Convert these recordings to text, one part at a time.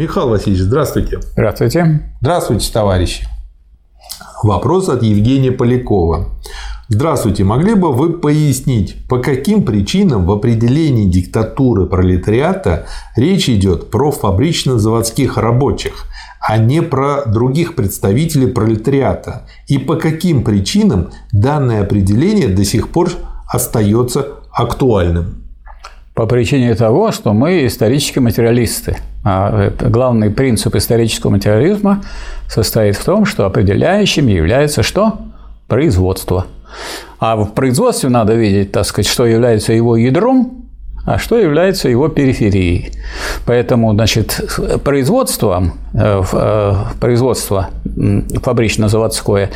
Михаил Васильевич, здравствуйте. Здравствуйте. Здравствуйте, товарищи. Вопрос от Евгения Полякова. Здравствуйте, могли бы вы пояснить, по каким причинам в определении диктатуры пролетариата речь идет про фабрично-заводских рабочих, а не про других представителей пролетариата? И по каким причинам данное определение до сих пор остается актуальным? По причине того, что мы исторические материалисты. А главный принцип исторического материализма состоит в том, что определяющим является что? Производство. А в производстве надо видеть, так сказать, что является его ядром, а что является его периферией. Поэтому, значит, производство, э, э, производство фабрично-заводское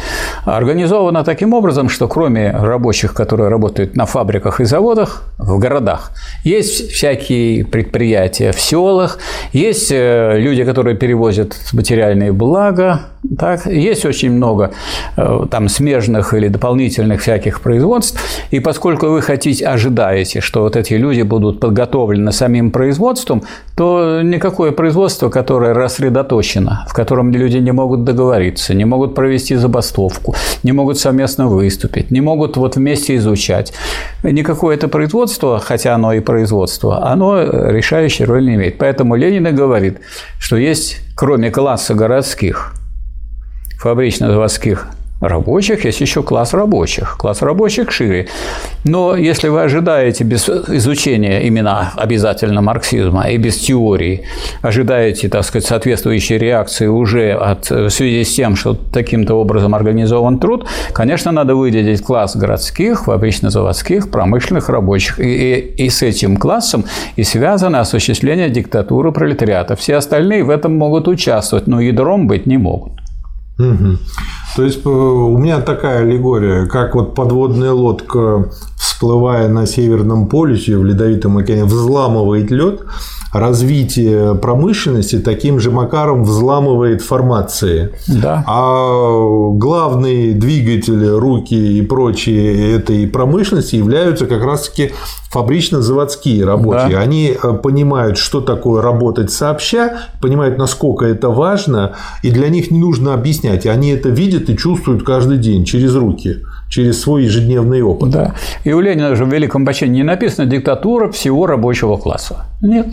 организовано таким образом, что кроме рабочих, которые работают на фабриках и заводах в городах, есть всякие предприятия в селах, есть э, люди, которые перевозят материальные блага, так, есть очень много там смежных или дополнительных всяких производств, и поскольку вы хотите, ожидаете, что вот эти люди будут подготовлены самим производством, то никакое производство, которое рассредоточено, в котором люди не могут договориться, не могут провести забастовку, не могут совместно выступить, не могут вот вместе изучать, никакое это производство, хотя оно и производство, оно решающей роли не имеет. Поэтому Ленин и говорит, что есть, кроме класса городских, фабрично-заводских рабочих, есть еще класс рабочих. Класс рабочих шире. Но если вы ожидаете без изучения именно обязательно марксизма и без теории, ожидаете, так сказать, соответствующей реакции уже от, в связи с тем, что таким-то образом организован труд, конечно, надо выделить класс городских, фабрично-заводских, промышленных рабочих. И, и, и с этим классом и связано осуществление диктатуры пролетариата. Все остальные в этом могут участвовать, но ядром быть не могут. Угу. То есть э, у меня такая аллегория, как вот подводная лодка, всплывая на Северном полюсе в Ледовитом океане, взламывает лед, развитие промышленности таким же макаром взламывает формации. Да. А главные двигатели, руки и прочие этой промышленности являются как раз-таки фабрично-заводские рабочие. Да. Они э, понимают, что такое работать сообща, понимают, насколько это важно, и для них не нужно объяснять. Они это видят и чувствуют каждый день через руки через свой ежедневный опыт. Да. И у Ленина же в Великом Бачении не написано «диктатура всего рабочего класса». Нет.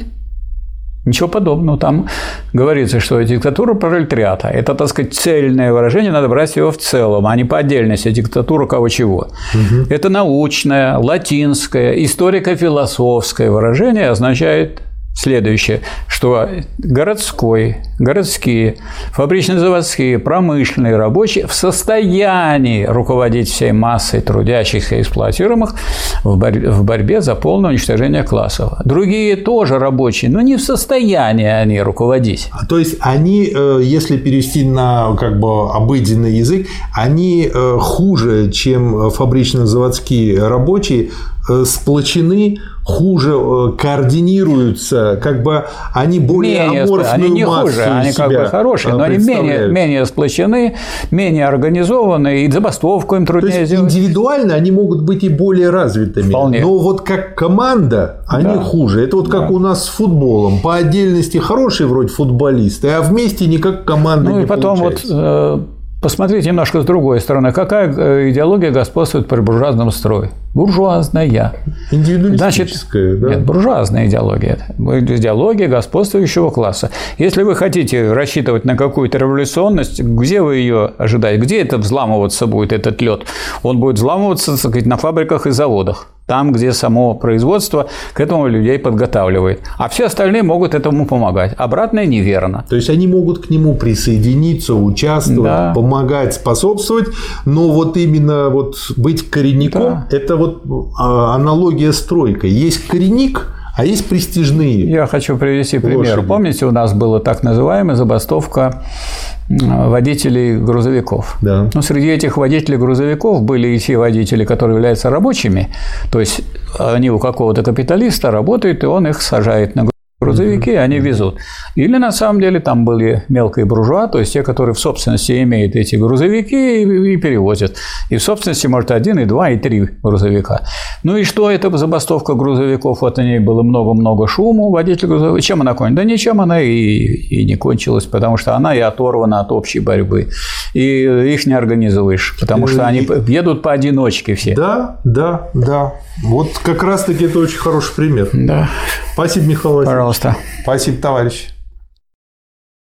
Ничего подобного. Там говорится, что диктатура пролетариата – это, так сказать, цельное выражение, надо брать его в целом, а не по отдельности, диктатура кого чего. Угу. Это научное, латинское, историко-философское выражение означает следующее, что городской, городские, фабрично-заводские, промышленные рабочие в состоянии руководить всей массой трудящихся и эксплуатируемых в, борь- в борьбе за полное уничтожение классов. Другие тоже рабочие, но не в состоянии они руководить. А То есть они, э, если перевести на как бы обыденный язык, они э, хуже, чем фабрично-заводские рабочие, сплочены хуже э, координируются, как бы они более менее, аморфную Они не хуже, они как бы хорошие, но они менее, менее сплочены, менее организованы, и забастовку им труднее То есть сделать. Индивидуально они могут быть и более развитыми. Вполне. Но вот как команда они да. хуже. Это вот как да. у нас с футболом. По отдельности хорошие вроде футболисты, а вместе никак команда ну, не и потом получается. вот э, Посмотрите немножко с другой стороны. Какая э, идеология господствует при буржуазном строе? Буржуазная. Индивидуалистическая, Значит, да? Нет, буржуазная идеология. Идеология господствующего класса. Если вы хотите рассчитывать на какую-то революционность, где вы ее ожидаете? Где это взламываться будет, этот лед? Он будет взламываться, так сказать, на фабриках и заводах там, где само производство к этому людей подготавливает. А все остальные могут этому помогать. Обратное неверно. То есть они могут к нему присоединиться, участвовать, да. помогать, способствовать, но вот именно вот быть коренником да. это вот а, аналогия с тройкой. Есть коренник, а есть престижные. Я хочу привести пример. Лошади. Помните, у нас была так называемая забастовка водителей грузовиков. Да. Но среди этих водителей грузовиков были и те водители, которые являются рабочими, то есть они у какого-то капиталиста работают, и он их сажает на грузовики, они везут. Или на самом деле там были мелкие буржуа, то есть те, которые в собственности имеют эти грузовики и, и перевозят. И в собственности, может, один, и два, и три грузовика. Ну и что это забастовка грузовиков? Вот о ней было много-много шуму. Водитель грузовика. Чем она кончилась? Да ничем она и, и не кончилась, потому что она и оторвана от общей борьбы. И их не организуешь, потому что они едут поодиночке все. Да, да, да. Вот как раз-таки это очень хороший пример. Да. Спасибо, Михаил Васильевич. Пожалуйста. Спасибо, товарищ.